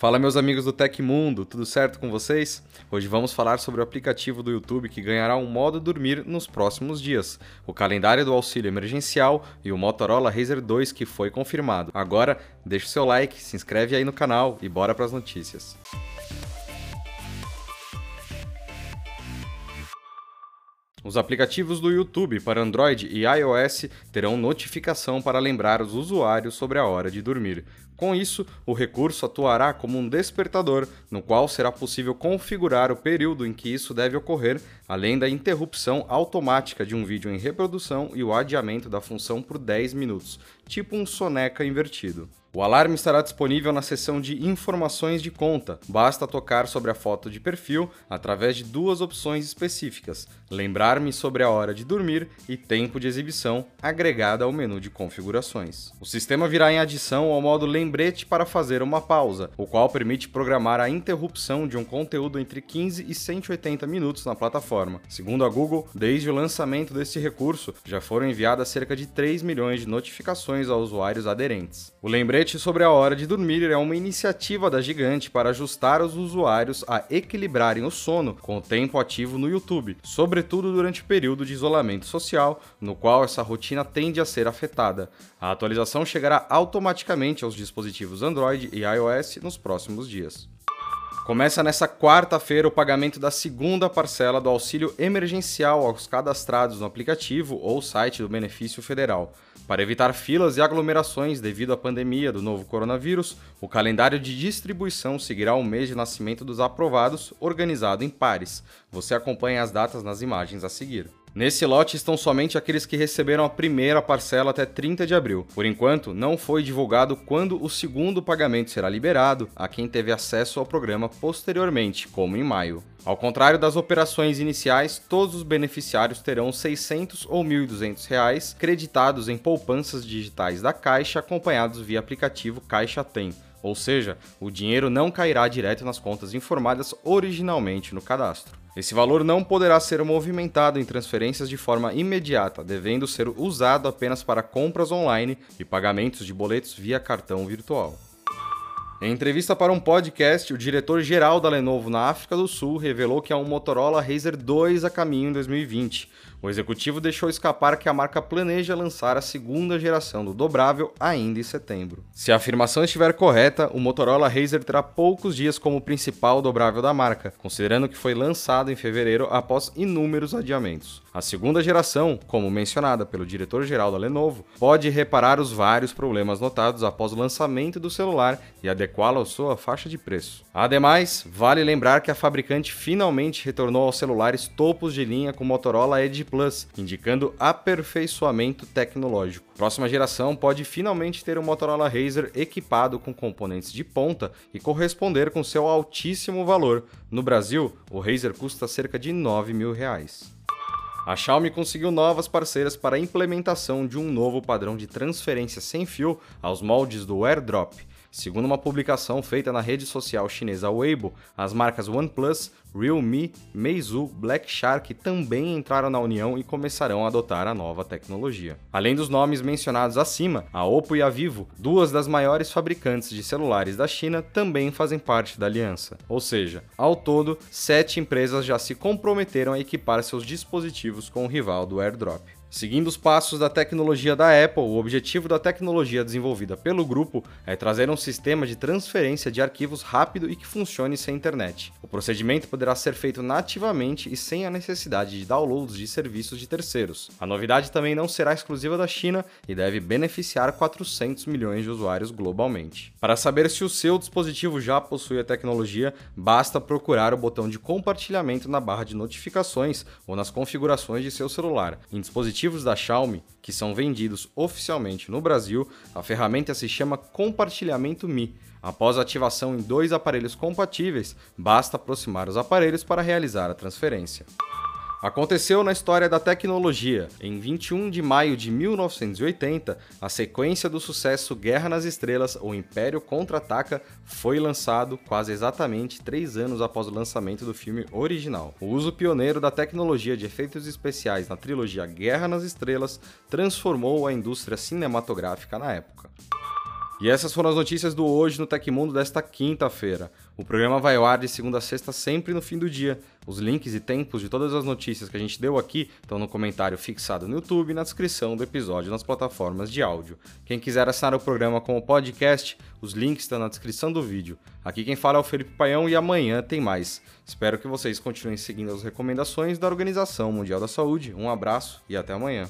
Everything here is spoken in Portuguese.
Fala meus amigos do Tecmundo, tudo certo com vocês? Hoje vamos falar sobre o aplicativo do YouTube que ganhará um modo dormir nos próximos dias, o calendário do auxílio emergencial e o Motorola Razr 2 que foi confirmado. Agora, deixa o seu like, se inscreve aí no canal e bora para as notícias. Os aplicativos do YouTube para Android e iOS terão notificação para lembrar os usuários sobre a hora de dormir. Com isso, o recurso atuará como um despertador, no qual será possível configurar o período em que isso deve ocorrer, além da interrupção automática de um vídeo em reprodução e o adiamento da função por 10 minutos, tipo um soneca invertido. O alarme estará disponível na seção de Informações de conta. Basta tocar sobre a foto de perfil através de duas opções específicas: Lembrar-me sobre a hora de dormir e Tempo de exibição, agregada ao menu de configurações. O sistema virá em adição ao modo Lembrete para fazer uma pausa, o qual permite programar a interrupção de um conteúdo entre 15 e 180 minutos na plataforma. Segundo a Google, desde o lançamento deste recurso, já foram enviadas cerca de 3 milhões de notificações a usuários aderentes. O lembrete lembrete sobre a hora de dormir é uma iniciativa da Gigante para ajustar os usuários a equilibrarem o sono com o tempo ativo no YouTube, sobretudo durante o período de isolamento social, no qual essa rotina tende a ser afetada. A atualização chegará automaticamente aos dispositivos Android e iOS nos próximos dias. Começa nessa quarta-feira o pagamento da segunda parcela do auxílio emergencial aos cadastrados no aplicativo ou site do Benefício Federal. Para evitar filas e aglomerações devido à pandemia do novo coronavírus, o calendário de distribuição seguirá o mês de nascimento dos aprovados, organizado em pares. Você acompanha as datas nas imagens a seguir. Nesse lote estão somente aqueles que receberam a primeira parcela até 30 de abril. Por enquanto, não foi divulgado quando o segundo pagamento será liberado a quem teve acesso ao programa posteriormente, como em maio. Ao contrário das operações iniciais, todos os beneficiários terão 600 ou 1.200 reais creditados em poupanças digitais da Caixa acompanhados via aplicativo Caixa Tem. Ou seja, o dinheiro não cairá direto nas contas informadas originalmente no cadastro. Esse valor não poderá ser movimentado em transferências de forma imediata, devendo ser usado apenas para compras online e pagamentos de boletos via cartão virtual. Em entrevista para um podcast, o diretor-geral da Lenovo na África do Sul revelou que há um Motorola Razr 2 a caminho em 2020. O executivo deixou escapar que a marca planeja lançar a segunda geração do dobrável ainda em setembro. Se a afirmação estiver correta, o Motorola Razr terá poucos dias como principal dobrável da marca, considerando que foi lançado em fevereiro após inúmeros adiamentos. A segunda geração, como mencionada pelo diretor-geral da Lenovo, pode reparar os vários problemas notados após o lançamento do celular e adequá-lo à sua faixa de preço. Ademais, vale lembrar que a fabricante finalmente retornou aos celulares topos de linha com Motorola Edge Plus, indicando aperfeiçoamento tecnológico. Próxima geração pode finalmente ter um Motorola Razr equipado com componentes de ponta e corresponder com seu altíssimo valor. No Brasil, o Razr custa cerca de 9 mil reais. A Xiaomi conseguiu novas parceiras para a implementação de um novo padrão de transferência sem fio aos moldes do AirDrop. Segundo uma publicação feita na rede social chinesa Weibo, as marcas OnePlus, Realme, Meizu, Black Shark também entraram na união e começarão a adotar a nova tecnologia. Além dos nomes mencionados acima, a Oppo e a Vivo, duas das maiores fabricantes de celulares da China, também fazem parte da aliança. Ou seja, ao todo, sete empresas já se comprometeram a equipar seus dispositivos com o rival do AirDrop. Seguindo os passos da tecnologia da Apple, o objetivo da tecnologia desenvolvida pelo grupo é trazer um sistema de transferência de arquivos rápido e que funcione sem internet. O procedimento poderá ser feito nativamente e sem a necessidade de downloads de serviços de terceiros. A novidade também não será exclusiva da China e deve beneficiar 400 milhões de usuários globalmente. Para saber se o seu dispositivo já possui a tecnologia, basta procurar o botão de compartilhamento na barra de notificações ou nas configurações de seu celular. Em dispositivos dispositivos da Xiaomi que são vendidos oficialmente no Brasil, a ferramenta se chama Compartilhamento Mi. Após a ativação em dois aparelhos compatíveis, basta aproximar os aparelhos para realizar a transferência. Aconteceu na história da tecnologia. Em 21 de maio de 1980, a sequência do sucesso Guerra nas Estrelas, O Império Contra-Ataca, foi lançado quase exatamente três anos após o lançamento do filme original. O uso pioneiro da tecnologia de efeitos especiais na trilogia Guerra nas Estrelas transformou a indústria cinematográfica na época. E essas foram as notícias do Hoje no Tecmundo desta quinta-feira. O programa vai ao ar de segunda a sexta, sempre no fim do dia. Os links e tempos de todas as notícias que a gente deu aqui estão no comentário fixado no YouTube e na descrição do episódio nas plataformas de áudio. Quem quiser assinar o programa como podcast, os links estão na descrição do vídeo. Aqui quem fala é o Felipe Paião e amanhã tem mais. Espero que vocês continuem seguindo as recomendações da Organização Mundial da Saúde. Um abraço e até amanhã.